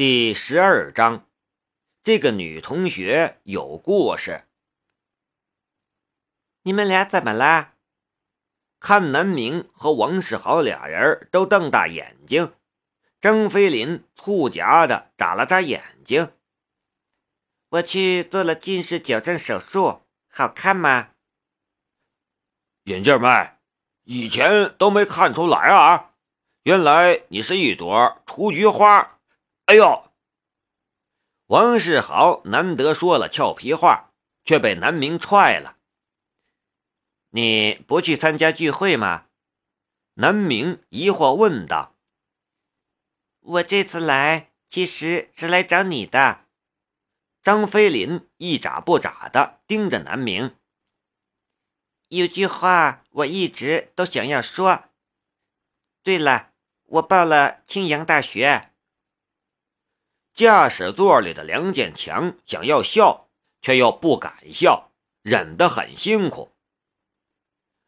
第十二章，这个女同学有故事。你们俩怎么了？看南明和王世豪俩人都瞪大眼睛，张飞林促狭的眨了眨眼睛。我去做了近视矫正手术，好看吗？眼镜妹，以前都没看出来啊，原来你是一朵雏菊花。哎呦！王世豪难得说了俏皮话，却被南明踹了。你不去参加聚会吗？南明疑惑问道。我这次来其实是来找你的。张飞林一眨不眨的盯着南明。有句话我一直都想要说。对了，我报了青阳大学。驾驶座里的梁建强想要笑，却又不敢笑，忍得很辛苦。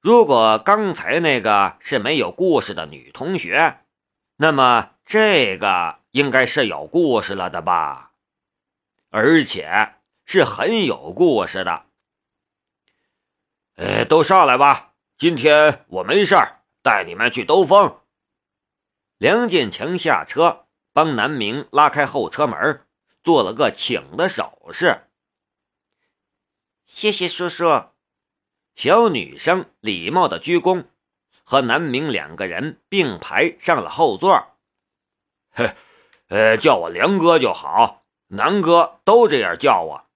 如果刚才那个是没有故事的女同学，那么这个应该是有故事了的吧？而且是很有故事的。哎，都上来吧，今天我没事儿，带你们去兜风。梁建强下车。帮南明拉开后车门，做了个请的手势。谢谢叔叔。小女生礼貌的鞠躬，和南明两个人并排上了后座。嘿，呃，叫我梁哥就好，南哥都这样叫我。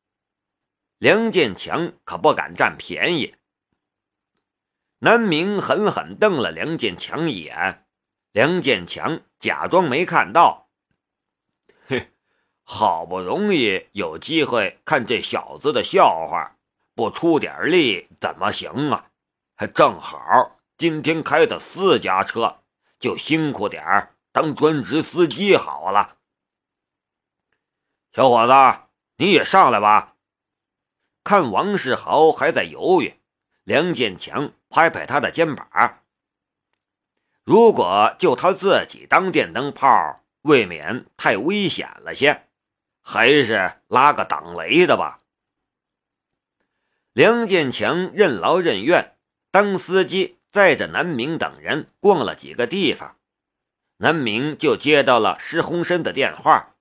梁建强可不敢占便宜。南明狠狠瞪了梁建强一眼，梁建强假装没看到。好不容易有机会看这小子的笑话，不出点力怎么行啊？还正好今天开的私家车，就辛苦点儿当专职司机好了。小伙子，你也上来吧。看王世豪还在犹豫，梁建强拍拍他的肩膀。如果就他自己当电灯泡。未免太危险了些，还是拉个挡雷的吧。梁建强任劳任怨，当司机载着南明等人逛了几个地方，南明就接到了施洪生的电话，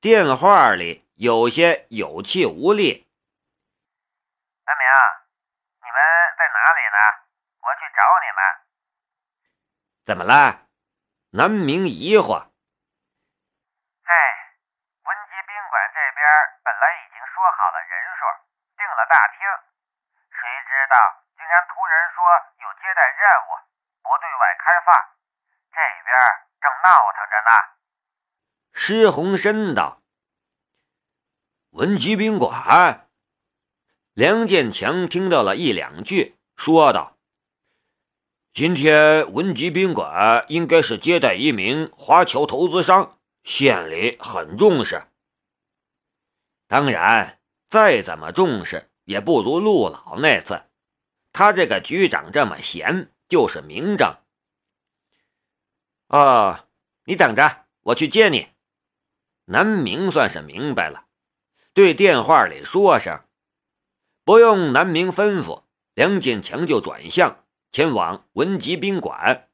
电话里有些有气无力：“南明，你们在哪里呢？我去找你们。”怎么了？南明疑惑。了大厅，谁知道竟然突然说有接待任务，不对外开放，这边正闹腾着呢。施洪深道：“文吉宾馆。”梁建强听到了一两句，说道：“今天文吉宾馆应该是接待一名华侨投资商，县里很重视。当然，再怎么重视。”也不如陆老那次，他这个局长这么闲就是明证。哦，你等着，我去接你。南明算是明白了，对电话里说声，不用南明吩咐，梁建强就转向前往文吉宾馆。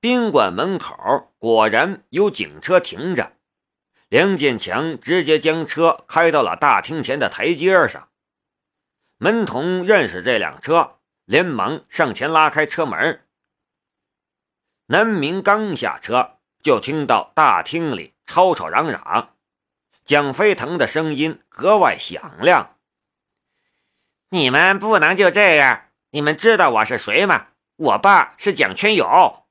宾馆门口果然有警车停着。梁建强直接将车开到了大厅前的台阶上。门童认识这辆车，连忙上前拉开车门。南明刚下车，就听到大厅里吵吵嚷嚷，蒋飞腾的声音格外响亮：“你们不能就这样！你们知道我是谁吗？我爸是蒋全友。”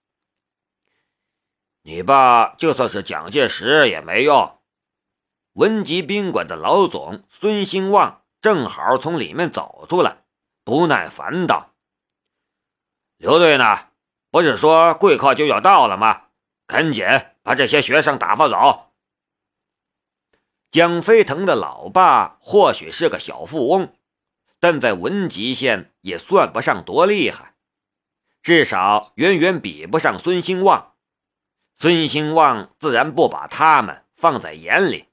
你爸就算是蒋介石也没用。文吉宾馆的老总孙兴旺正好从里面走出来，不耐烦道：“刘队呢？不是说贵客就要到了吗？赶紧把这些学生打发走。”蒋飞腾的老爸或许是个小富翁，但在文吉县也算不上多厉害，至少远远比不上孙兴旺。孙兴旺自然不把他们放在眼里。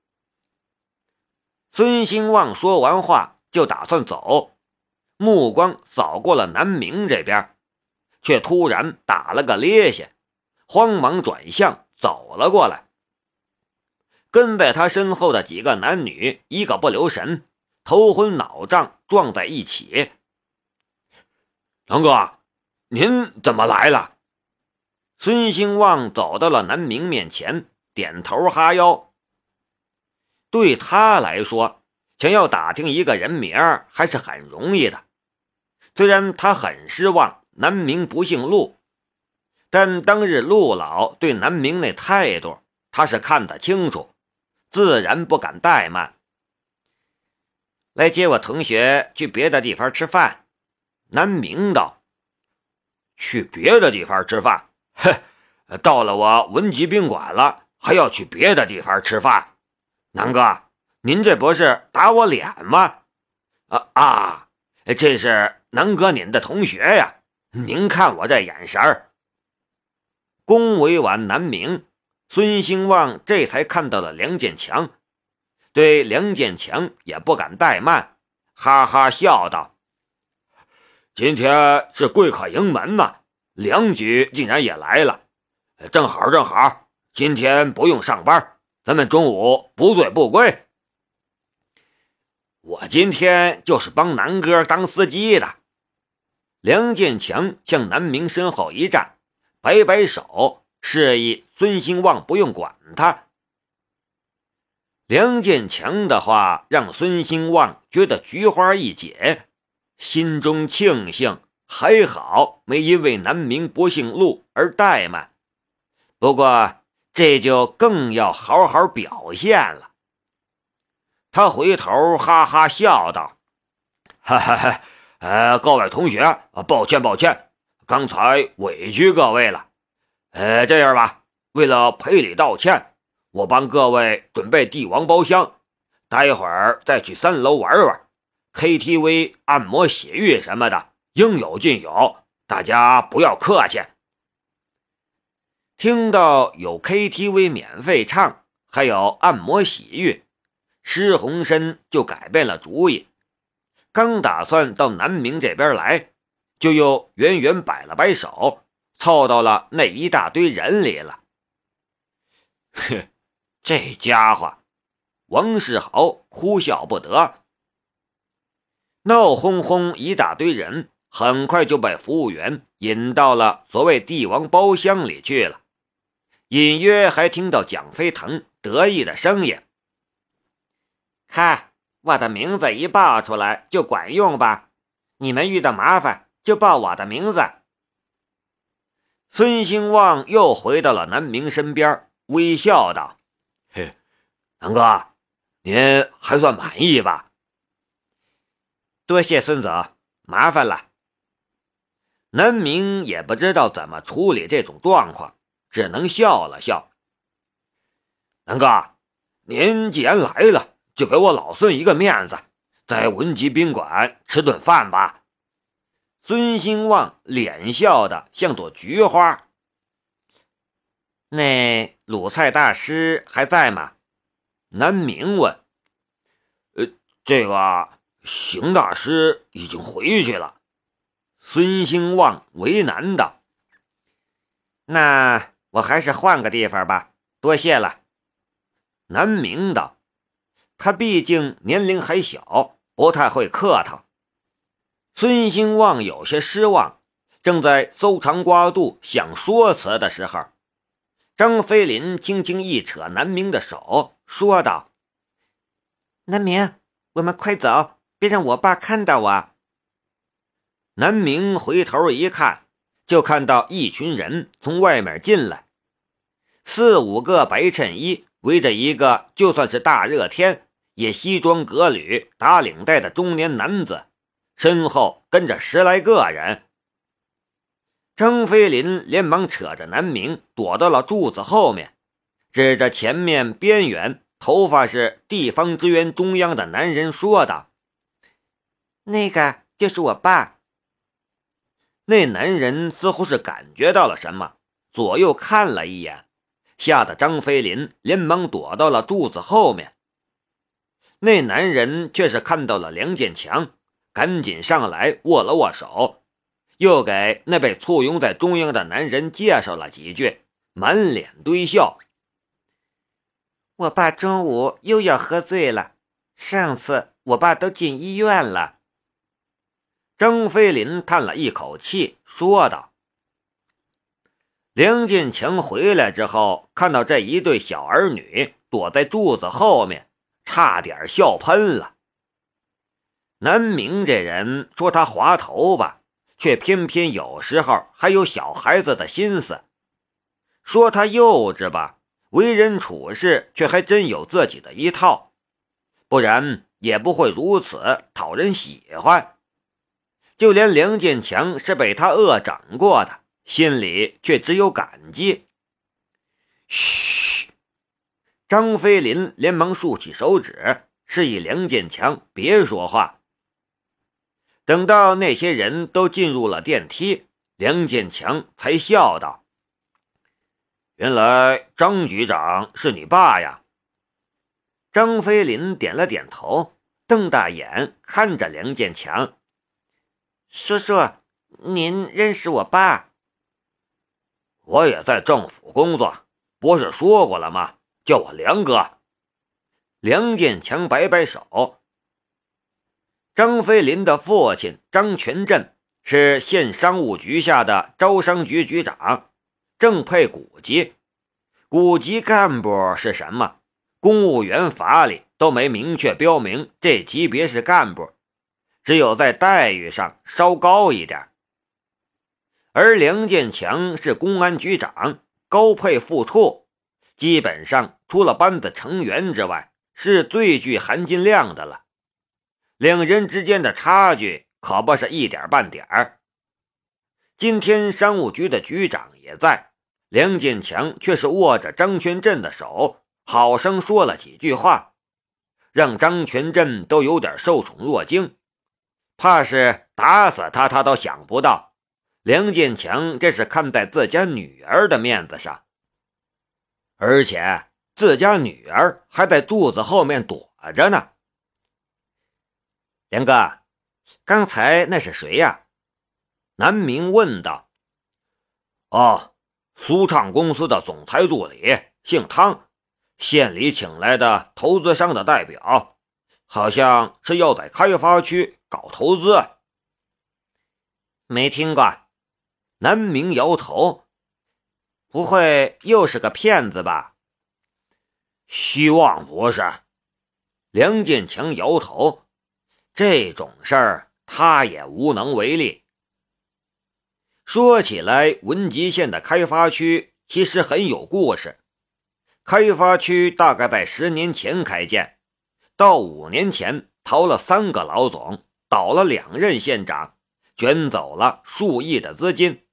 孙兴旺说完话就打算走，目光扫过了南明这边，却突然打了个趔趄，慌忙转向走了过来。跟在他身后的几个男女一个不留神，头昏脑胀撞在一起。龙哥，您怎么来了？孙兴旺走到了南明面前，点头哈腰。对他来说，想要打听一个人名还是很容易的。虽然他很失望南明不姓陆，但当日陆老对南明那态度，他是看得清楚。自然不敢怠慢，来接我同学去别的地方吃饭。南明道：“去别的地方吃饭？哼，到了我文吉宾馆了，还要去别的地方吃饭？南哥，您这不是打我脸吗？啊啊，这是南哥您的同学呀！您看我这眼神儿。”恭维完南明。孙兴旺这才看到了梁建强，对梁建强也不敢怠慢，哈哈笑道：“今天是贵客迎门呐，梁局竟然也来了，正好正好，今天不用上班，咱们中午不醉不归。我今天就是帮南哥当司机的。”梁建强向南明身后一站，摆摆手。示意孙兴旺不用管他。梁建强的话让孙兴旺觉得菊花一解，心中庆幸还好没因为南明不姓陆而怠慢。不过这就更要好好表现了。他回头哈哈笑道：“哈哈哈，呃，各位同学，抱歉抱歉，刚才委屈各位了。”呃，这样吧，为了赔礼道歉，我帮各位准备帝王包厢，待会儿再去三楼玩玩，KTV、按摩、洗浴什么的应有尽有，大家不要客气。听到有 KTV 免费唱，还有按摩、洗浴，施洪深就改变了主意，刚打算到南明这边来，就又远远摆了摆手。凑到了那一大堆人里了。哼，这家伙，王世豪哭笑不得。闹哄哄一大堆人，很快就被服务员引到了所谓帝王包厢里去了。隐约还听到蒋飞腾得意的声音：“看，我的名字一报出来就管用吧？你们遇到麻烦就报我的名字。”孙兴旺又回到了南明身边，微笑道：“嘿，南哥，您还算满意吧？多谢孙总，麻烦了。”南明也不知道怎么处理这种状况，只能笑了笑。南哥，您既然来了，就给我老孙一个面子，在文吉宾馆吃顿饭吧。孙兴旺脸笑的像朵菊花。那鲁菜大师还在吗？南明问。呃，这个邢大师已经回去了。孙兴旺为难道：“那我还是换个地方吧，多谢了。”南明道：“他毕竟年龄还小，不太会客套。”孙兴旺有些失望，正在搜肠刮肚想说辞的时候，张飞林轻轻一扯南明的手，说道：“南明，我们快走，别让我爸看到我。”南明回头一看，就看到一群人从外面进来，四五个白衬衣围着一个就算是大热天也西装革履、打领带的中年男子。身后跟着十来个人，张飞林连忙扯着南明躲到了柱子后面，指着前面边缘头发是地方支援中央的男人说道：“那个就是我爸。”那男人似乎是感觉到了什么，左右看了一眼，吓得张飞林连忙躲到了柱子后面。那男人却是看到了梁建强，赶紧上来握了握手，又给那被簇拥在中央的男人介绍了几句，满脸堆笑。我爸中午又要喝醉了，上次我爸都进医院了。张飞林叹了一口气，说道。梁建强回来之后，看到这一对小儿女躲在柱子后面。差点笑喷了。南明这人说他滑头吧，却偏偏有时候还有小孩子的心思；说他幼稚吧，为人处事却还真有自己的一套，不然也不会如此讨人喜欢。就连梁建强是被他恶整过的，心里却只有感激。嘘。张飞林连忙竖起手指，示意梁建强别说话。等到那些人都进入了电梯，梁建强才笑道：“原来张局长是你爸呀？”张飞林点了点头，瞪大眼看着梁建强：“叔叔，您认识我爸？我也在政府工作，不是说过了吗？”叫我梁哥，梁建强摆摆手。张飞林的父亲张全振是县商务局下的招商局局长，正配股级。股级干部是什么？公务员法里都没明确标明这级别是干部，只有在待遇上稍高一点。而梁建强是公安局长，高配副处。基本上除了班子成员之外，是最具含金量的了。两人之间的差距可不是一点半点儿。今天商务局的局长也在，梁建强却是握着张全振的手，好生说了几句话，让张全振都有点受宠若惊。怕是打死他，他都想不到，梁建强这是看在自家女儿的面子上。而且自家女儿还在柱子后面躲着呢。梁哥，刚才那是谁呀？南明问道。哦，苏畅公司的总裁助理，姓汤，县里请来的投资商的代表，好像是要在开发区搞投资。没听过。南明摇头。不会又是个骗子吧？希望不是。梁建强摇头，这种事儿他也无能为力。说起来，文集县的开发区其实很有故事。开发区大概在十年前开建，到五年前逃了三个老总，倒了两任县长，卷走了数亿的资金。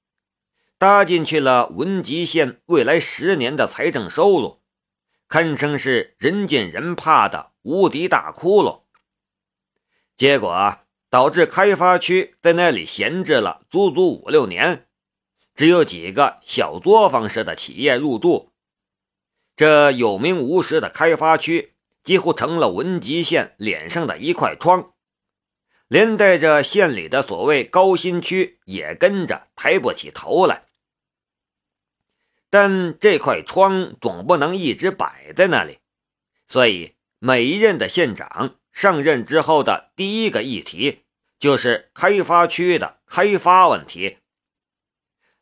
搭进去了文集县未来十年的财政收入，堪称是人见人怕的无敌大窟窿。结果导致开发区在那里闲置了足足五六年，只有几个小作坊式的企业入驻。这有名无实的开发区几乎成了文集县脸上的一块疮，连带着县里的所谓高新区也跟着抬不起头来。但这块窗总不能一直摆在那里，所以每一任的县长上任之后的第一个议题就是开发区的开发问题，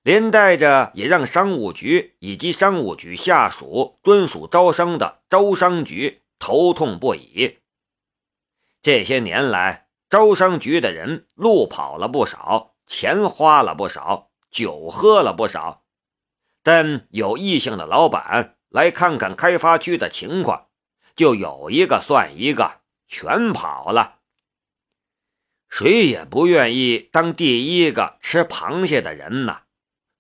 连带着也让商务局以及商务局下属专属招商的招商局头痛不已。这些年来，招商局的人路跑了不少，钱花了不少，酒喝了不少。但有异性的老板来看看开发区的情况，就有一个算一个，全跑了。谁也不愿意当第一个吃螃蟹的人呐，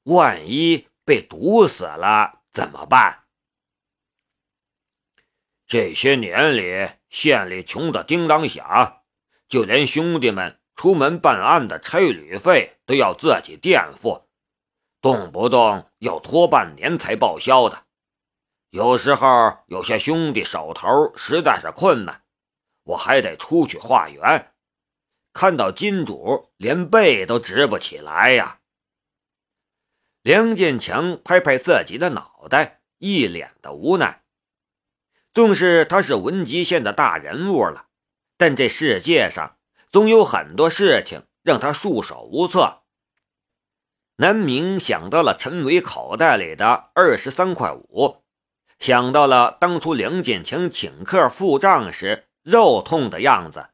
万一被毒死了怎么办？这些年里，县里穷得叮当响，就连兄弟们出门办案的差旅费都要自己垫付。动不动要拖半年才报销的，有时候有些兄弟手头实在是困难，我还得出去化缘。看到金主连背都直不起来呀！梁建强拍拍自己的脑袋，一脸的无奈。纵使他是文集县的大人物了，但这世界上总有很多事情让他束手无策。南明想到了陈伟口袋里的二十三块五，想到了当初梁建强请客付账时肉痛的样子，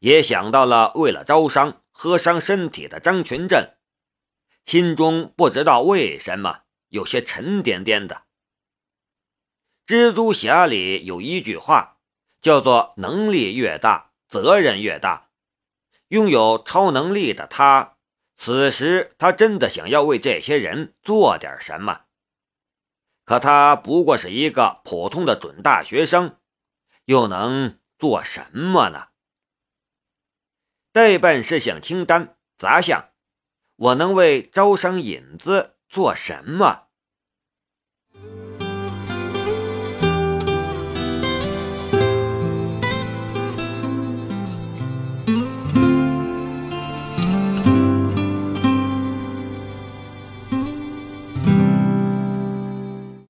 也想到了为了招商喝伤身体的张全振，心中不知道为什么有些沉甸甸的。蜘蛛侠里有一句话，叫做“能力越大，责任越大”。拥有超能力的他。此时，他真的想要为这些人做点什么，可他不过是一个普通的准大学生，又能做什么呢？代办事项清单杂项，我能为招商引资做什么？